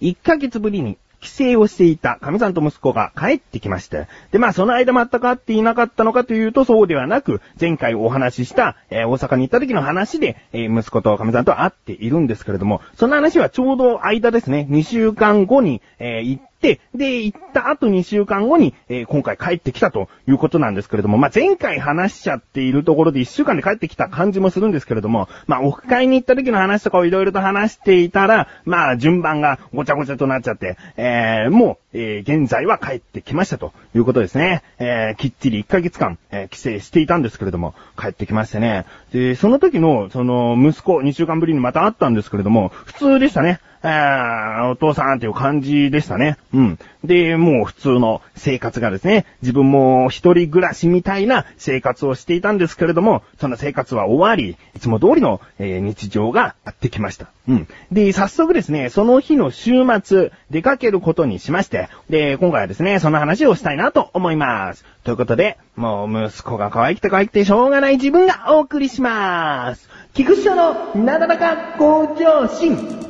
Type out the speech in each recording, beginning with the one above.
1ヶ月ぶりに帰省をしていた神さんと息子が帰ってきました、で、まあその間全く会っていなかったのかというとそうではなく、前回お話しした、えー、大阪に行った時の話で、えー、息子と神さんと会っているんですけれども、その話はちょうど間ですね、2週間後に、えー、行っ、で、行った後2週間後に、えー、今回帰ってきたということなんですけれども、まあ、前回話しちゃっているところで1週間で帰ってきた感じもするんですけれども、まあ、オフ会に行った時の話とかをいろいろと話していたら、まあ、順番がごちゃごちゃとなっちゃって、えー、もう、えー、現在は帰ってきましたということですね。えー、きっちり1ヶ月間、えー、帰省していたんですけれども、帰ってきましてね。で、その時の、その、息子、2週間ぶりにまた会ったんですけれども、普通でしたね。お父さんっていう感じでしたね。うん。で、もう普通の生活がですね、自分も一人暮らしみたいな生活をしていたんですけれども、その生活は終わり、いつも通りの、えー、日常がやってきました。うん。で、早速ですね、その日の週末、出かけることにしまして、で、今回はですね、その話をしたいなと思います。ということで、もう息子が可愛くて可愛くてしょうがない自分がお送りします。菊池のなだらか向上心。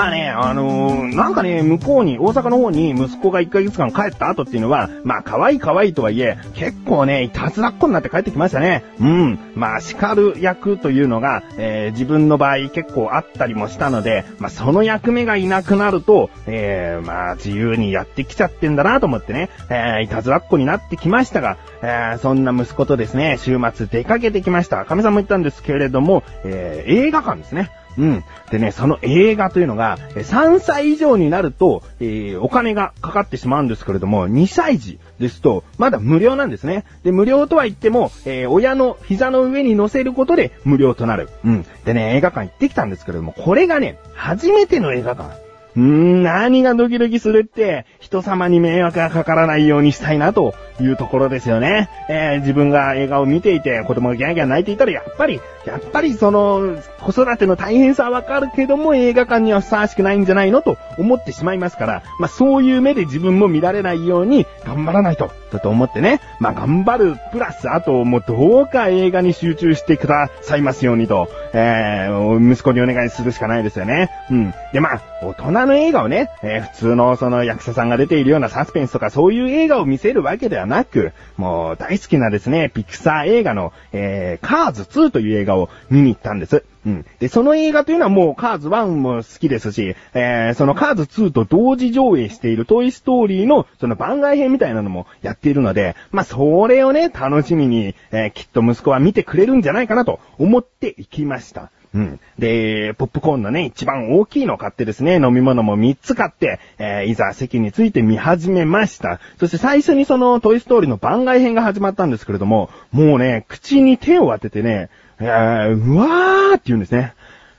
まあね、あのー、なんかね、向こうに、大阪の方に息子が1ヶ月間帰った後っていうのは、まあ可愛い可愛いとはいえ、結構ね、いたずらっ子になって帰ってきましたね。うん。まあ叱る役というのが、えー、自分の場合結構あったりもしたので、まあその役目がいなくなると、えー、まあ自由にやってきちゃってんだなと思ってね、えー、いたずらっ子になってきましたが、えー、そんな息子とですね、週末出かけてきました。神さんも言ったんですけれども、えー、映画館ですね。うん。でね、その映画というのが、3歳以上になると、えー、お金がかかってしまうんですけれども、2歳児ですと、まだ無料なんですね。で、無料とは言っても、えー、親の膝の上に乗せることで無料となる。うん。でね、映画館行ってきたんですけれども、これがね、初めての映画館。うーん、何がドキドキするって、人様に迷惑がかからないようにしたいなというところですよね。えー、自分が映画を見ていて、子供がギャンギャン泣いていたら、やっぱり、やっぱりその、子育ての大変さはわかるけども、映画館にはふさわしくないんじゃないのと思ってしまいますから、まあそういう目で自分も見られないように頑張らないと、だと思ってね。まあ頑張る、プラス、あともうどうか映画に集中してくださいますようにと、えー、息子にお願いするしかないですよね。うん。でまあ、大人の映画をね、えー、普通のその役者さんが出ているようなサスペンスとかそういう映画を見せるわけではなく、もう大好きなですね、ピクサー映画の、えー、カーズ2という映画を見に行ったんです。うん。で、その映画というのはもうカーズ1も好きですし、えー、そのカーズ2と同時上映しているトイストーリーのその番外編みたいなのもやっているので、まあ、それをね、楽しみに、えー、きっと息子は見てくれるんじゃないかなと思って行きました。うん。で、ポップコーンのね、一番大きいのを買ってですね、飲み物も3つ買って、えー、いざ席について見始めました。そして最初にそのトイストーリーの番外編が始まったんですけれども、もうね、口に手を当ててね、えー、うわーって言うんですね。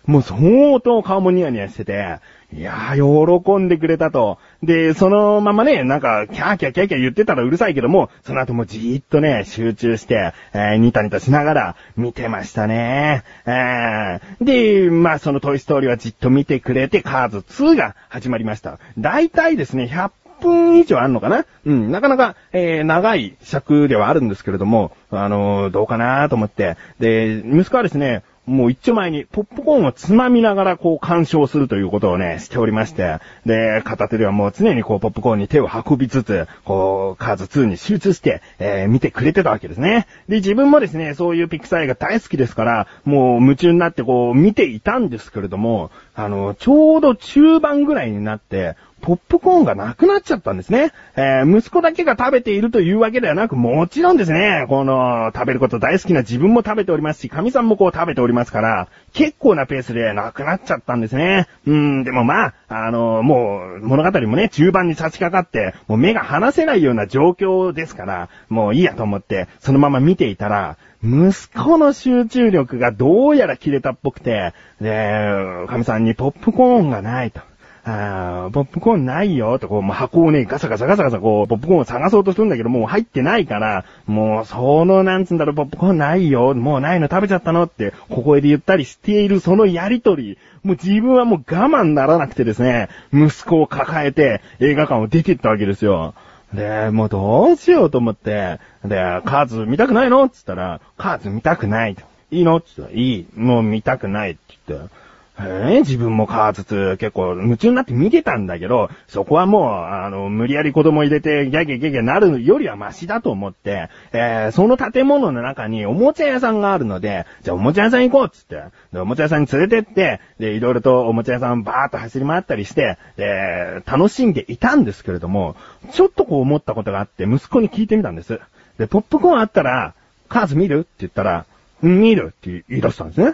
もう相当顔もニヤニヤしてて、いやー、喜んでくれたと。で、そのままね、なんか、キャーキャーキャーキャー言ってたらうるさいけども、その後もじーっとね、集中して、えー、ニタニタしながら見てましたね。えー、で、まあ、そのトイストーリーはじっと見てくれて、カーズ2が始まりました。大体ですね、100分以上あんのかな？うん、なかなか、えー、長い尺ではあるんですけれども、あのー、どうかなと思って。で、息子はですね、もう一丁前にポップコーンをつまみながらこう干渉するということをね、しておりまして、で、片手ではもう常にこうポップコーンに手を運びつつ、こう、カーズ2に集中して、えー、見てくれてたわけですね。で、自分もですね、そういうピクサー映画大好きですから、もう夢中になってこう見ていたんですけれども、あの、ちょうど中盤ぐらいになって、ポップコーンがなくなっちゃったんですね。えー、息子だけが食べているというわけではなく、もちろんですね、この、食べること大好きな自分も食べておりますし、神さんもこう食べておりますから、結構なペースでなくなっちゃったんですね。うん、でもまあ、あの、もう、物語もね、中盤に差し掛かって、もう目が離せないような状況ですから、もういいやと思って、そのまま見ていたら、息子の集中力がどうやら切れたっぽくて、で、神さんにポップコーンがないと。あーポップコーンないよ、とこう、もう箱をね、ガサガサガサガサこう、ポップコーンを探そうとするんだけど、もう入ってないから、もう、その、なんつんだろう、ポップコーンないよ、もうないの食べちゃったのって、小声で言ったりしているそのやりとり、もう自分はもう我慢ならなくてですね、息子を抱えて映画館を出てったわけですよ。で、もうどうしようと思って、で、カーズ見たくないのって言ったら、カーズ見たくないと。いいのって言ったら、いい。もう見たくないって言って。えー自分もカーズ2結構夢中になって見てたんだけど、そこはもう、あの、無理やり子供入れてギャギャギャギャなるよりはマシだと思って、えーその建物の中におもちゃ屋さんがあるので、じゃあおもちゃ屋さん行こうっつって、で、おもちゃ屋さんに連れてって、で、いろいろとおもちゃ屋さんバーっと走り回ったりして、で、楽しんでいたんですけれども、ちょっとこう思ったことがあって、息子に聞いてみたんです。で、ポップコーンあったら、カーズ見る？って言ったら、見るって言い出したんですね。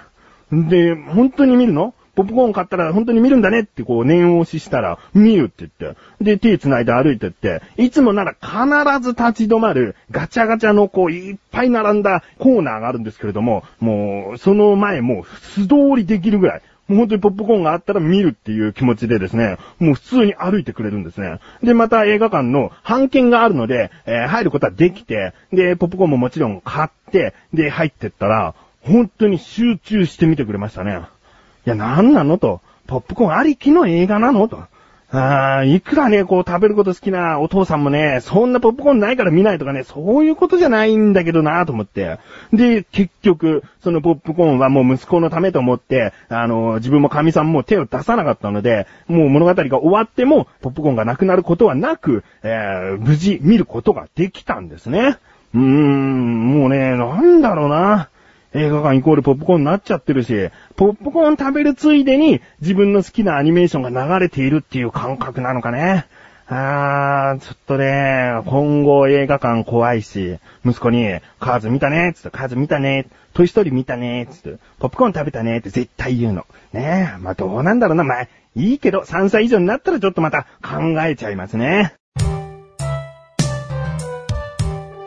で、本当に見るの？ポップコーン買ったら本当に見るんだねってこう念押ししたら、見るって言って。で、手繋いで歩いてって、いつもなら必ず立ち止まるガチャガチャのこういっぱい並んだコーナーがあるんですけれども、もうその前もう素通りできるぐらい。もう本当にポップコーンがあったら見るっていう気持ちでですね、もう普通に歩いてくれるんですね。で、また映画館の半券があるので、えー入ることはできて、で、ポップコーンももちろん買って、で、入ってったら、本当に集中して見てくれましたね。いや、なんなのと。ポップコーンありきの映画なのと。あーいくらね、こう食べること好きなお父さんもね、そんなポップコーンないから見ないとかね、そういうことじゃないんだけどなと思って。で、結局、そのポップコーンはもう息子のためと思って、あの、自分も神さんも手を出さなかったので、もう物語が終わっても、ポップコーンがなくなることはなく、えー、無事見ることができたんですね。うーん、もうね、なんだろうな。映画館イコールポップコーンになっちゃってるし、ポップコーン食べるついでに自分の好きなアニメーションが流れているっていう感覚なのかね。あー、ちょっとね、今後映画館怖いし、息子に、カーズ見たねつって、カーズ見たねトイストーリー見たねつって、ポップコーン食べたねって絶対言うの。ねえ、まあどうなんだろうな、まあ、いいけど、3歳以上になったらちょっとまた考えちゃいますね。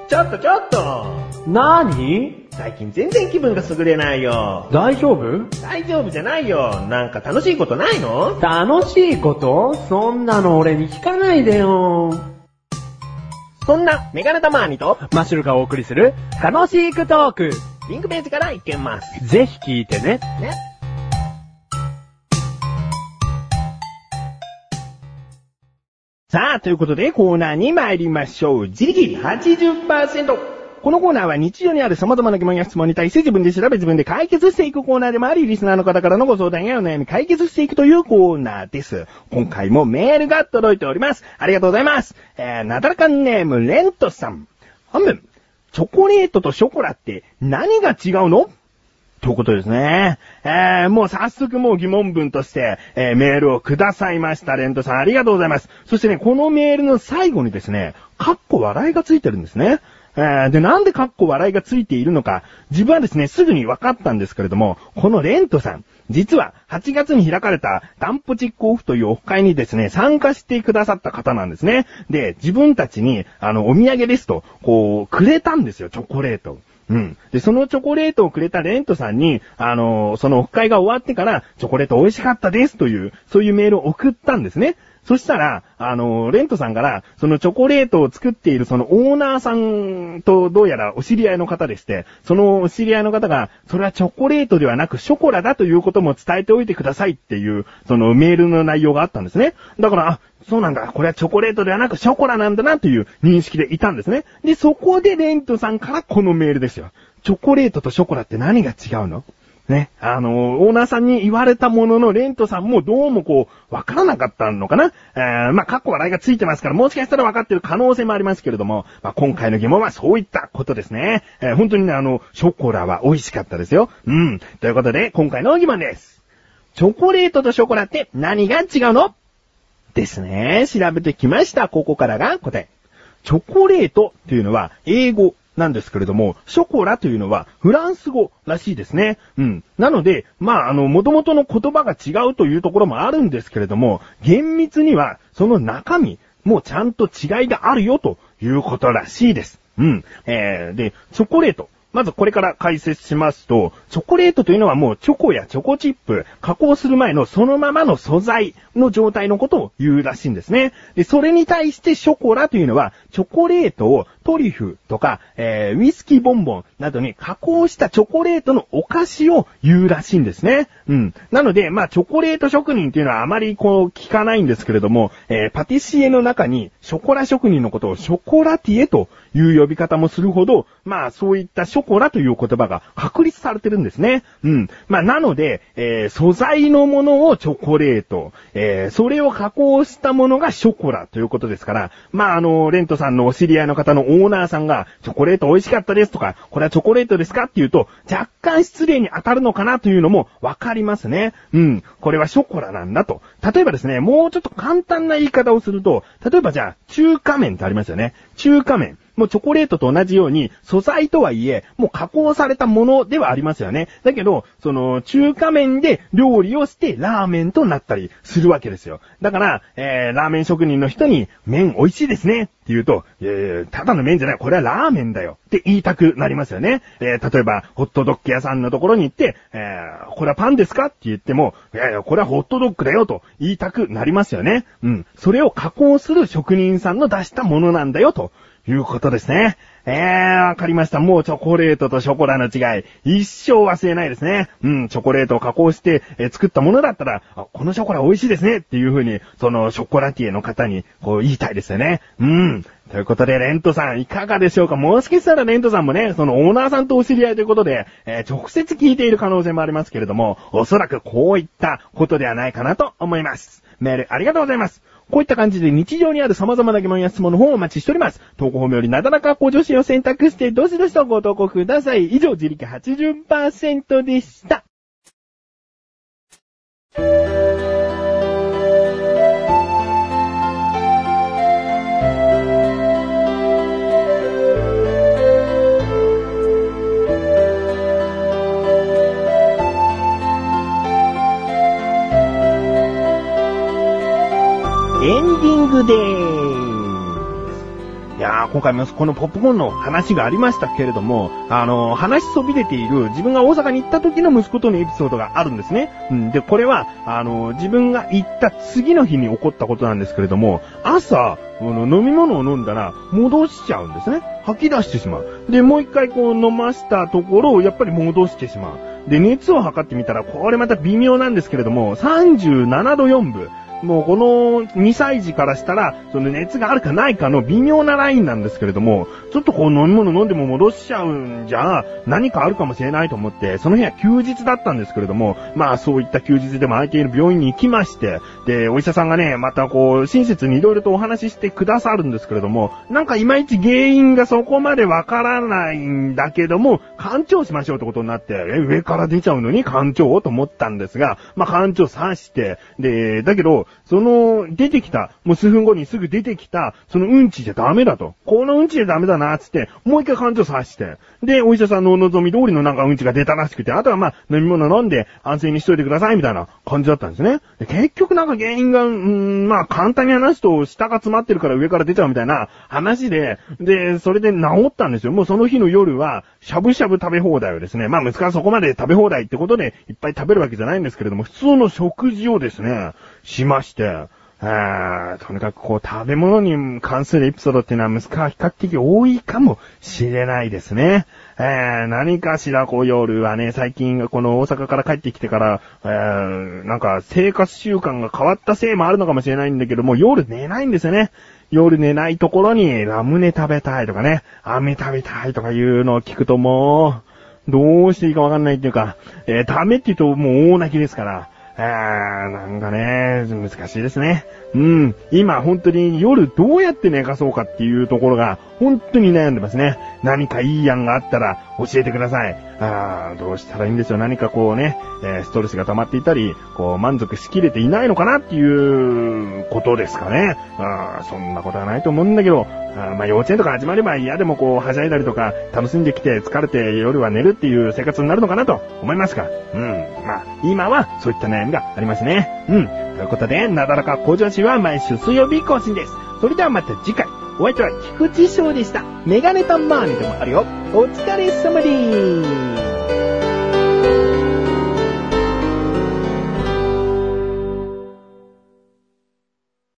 ちょっとちょっとなに最近全然気分が優れないよ。大丈夫？大丈夫じゃないよ。なんか楽しいことないの？楽しいこと？そんなの俺に聞かないでよ。そんな、メガネタマーニと、マッシュルがお送りする楽しいクトーク。リンクページから行けます。ぜひ聞いてね。ね。さあ、ということでコーナーに参りましょう。自力80%。このコーナーは日常にある様々な疑問や質問に対して自分で調べ自分で解決していくコーナーでもあり、リスナーの方からのご相談やお悩み解決していくというコーナーです。今回もメールが届いております。ありがとうございます。えー、なだらかんネーム、レントさん。本文。チョコレートとショコラって何が違うの？ということですね。えー、もう早速もう疑問文として、えー、メールをくださいました。レントさんありがとうございます。そしてね、このメールの最後にですね、カッコ笑いがついてるんですね。えー、で、なんでカッコ笑いがついているのか、自分はですね、すぐに分かったんですけれども、このレントさん、実は8月に開かれたダンポチックオフというオフ会にですね、参加してくださった方なんですね。で、自分たちに、あの、お土産ですと、こう、くれたんですよ、チョコレート。うん。で、そのチョコレートをくれたレントさんに、あのそのオフ会が終わってから、チョコレート美味しかったですという、そういうメールを送ったんですね。そしたら、あのレントさんから、そのチョコレートを作っているそのオーナーさんとどうやらお知り合いの方でして、そのお知り合いの方が、それはチョコレートではなくショコラだということも伝えておいてくださいっていう、そのメールの内容があったんですね。だから、あ、そうなんだ、これはチョコレートではなくショコラなんだなという認識でいたんですね。で、そこでレントさんからこのメールですよ。チョコレートとショコラって何が違うの？ね。あの、オーナーさんに言われたものの、レントさんもどうもこう、わからなかったのかな？えー、まあ、かっこ笑いがついてますから、もしかしたら分かってる可能性もありますけれども、まあ、今回の疑問はそういったことですね。えー、本当にね、あの、ショコラは美味しかったですよ。うん。ということで、今回の疑問です。チョコレートとショコラって何が違うの？ですね。調べてきました。ここからが答え。チョコレートっていうのは英語なんですけれども、ショコラというのはフランス語らしいですね。うん。なので、まあ、あの、元々の言葉が違うというところもあるんですけれども、厳密にはその中身、もうちゃんと違いがあるよということらしいです。うん。えー、で、チョコレート。まずこれから解説しますと、チョコレートというのはもうチョコやチョコチップ、加工する前のそのままの素材の状態のことを言うらしいんですね。で、それに対してショコラというのは、チョコレートをトリュフとか、えー、ウイスキーボンボンなどに加工したチョコレートのお菓子を言うらしいんですね。うん。なので、まあ、チョコレート職人っていうのはあまりこう聞かないんですけれども、えー、パティシエの中にショコラ職人のことをショコラティエという呼び方もするほど、まあ、そういったショコラという言葉が確立されてるんですね。うん。まあ、なので、えー、素材のものをチョコレート、えー、それを加工したものがショコラということですから、まあ、あの、レントさんのお知り合いの方のオーナーさんが、チョコレート美味しかったですとか、これはチョコレートですかっていうと、若干失礼に当たるのかなというのもわかりますね。うん。これはショコラなんだと。例えばですね、もうちょっと簡単な言い方をすると、例えばじゃあ、中華麺ってありますよね。中華麺。もうチョコレートと同じように、素材とはいえ、もう加工されたものではありますよね。だけど、その、中華麺で料理をしてラーメンとなったりするわけですよ。だから、えー、ラーメン職人の人に、麺美味しいですねって言うと、えー、ただの麺じゃない、これはラーメンだよって言いたくなりますよね。えー、例えば、ホットドッグ屋さんのところに行って、えー、これはパンですか？って言っても、いやいや、これはホットドッグだよと言いたくなりますよね。うん。それを加工する職人さんの出したものなんだよということですね。えー、わかりました。もうチョコレートとショコラの違い、一生忘れないですね。うん、チョコレートを加工して、えー、作ったものだったら、あ、このショコラ美味しいですねっていう風に、そのショコラティエの方に、こう言いたいですよね。うん。ということで、レントさん、いかがでしょうか？もしかしたらレントさんもね、そのオーナーさんとお知り合いということで、えー、直接聞いている可能性もありますけれども、おそらくこういったことではないかなと思います。メールありがとうございます。こういった感じで日常にある様々な疑問や質問の方をお待ちしております。投稿法よりなだらか向上心を選択して、どしどしとご投稿ください。以上、自力80%でした。エンディングでーす。いやー、今回もこのポップコーンの話がありましたけれども、あのー、話そびれている自分が大阪に行った時の息子とのエピソードがあるんですね。うん、で、これは、あのー、自分が行った次の日に起こったことなんですけれども、朝、飲み物を飲んだら戻しちゃうんですね。吐き出してしまう。で、もう一回こう飲ましたところをやっぱり戻してしまう。で、熱を測ってみたら、これまた微妙なんですけれども、37度4分。もうこの2歳児からしたら、その熱があるかないかの微妙なラインなんですけれども、ちょっとこう飲み物飲んでも戻しちゃうんじゃ、何かあるかもしれないと思って、その日は休日だったんですけれども、まあそういった休日でも空いている病院に行きまして、で、お医者さんがね、またこう、親切に色々とお話ししてくださるんですけれども、なんかいまいち原因がそこまでわからないんだけども、干潮しましょうってことになって、え、上から出ちゃうのに干潮？と思ったんですが、まあ干潮刺して、で、だけど、その、出てきた、もう数分後にすぐ出てきた、そのうんちじゃダメだと。このうんちじゃダメだな、つって、もう一回感情さして、で、お医者さんのお望み通りのなんかうんちが出たらしくて、あとはまあ、飲み物飲んで安静にしといてください、みたいな感じだったんですね。で結局なんか原因が、うん、まあ、簡単に話すと、下が詰まってるから上から出ちゃうみたいな話で、で、それで治ったんですよ。もうその日の夜は、しゃぶしゃぶ食べ放題をですね、まあ、息子はそこまで食べ放題ってことで、いっぱい食べるわけじゃないんですけれども、普通の食事をですね、しまして、あとにかくこう食べ物に関するエピソードっていうのは息子は比較的多いかもしれないですね。えー、何かしらこう夜はね、最近この大阪から帰ってきてから、えー、なんか生活習慣が変わったせいもあるのかもしれないんだけども、夜寝ないんですよね。夜寝ないところにラムネ食べたいとかね、飴食べたいとかいうのを聞くともう、どうしていいかわかんないっていうか、えー、ダメって言うともう大泣きですから、あー、なんかね、難しいですね。うん。今、本当に夜どうやって寝かそうかっていうところが、本当に悩んでますね。何かいい案があったら教えてください。あー、どうしたらいいんでしょう。何かこうね、え、ストレスが溜まっていたり、こう、満足しきれていないのかなっていうことですかね。あー、そんなことはないと思うんだけど、あまあ幼稚園とか始まれば嫌でもこう、はしゃいだりとか、楽しんできて疲れて夜は寝るっていう生活になるのかなと思いますが、うん。まあ、今はそういった悩みがありますね。うん。ということで、なだらか向上心は毎週水曜日更新です。それではまた次回。お相手は菊池翔でした。メガネとマーニでもあるよ。お疲れ様です。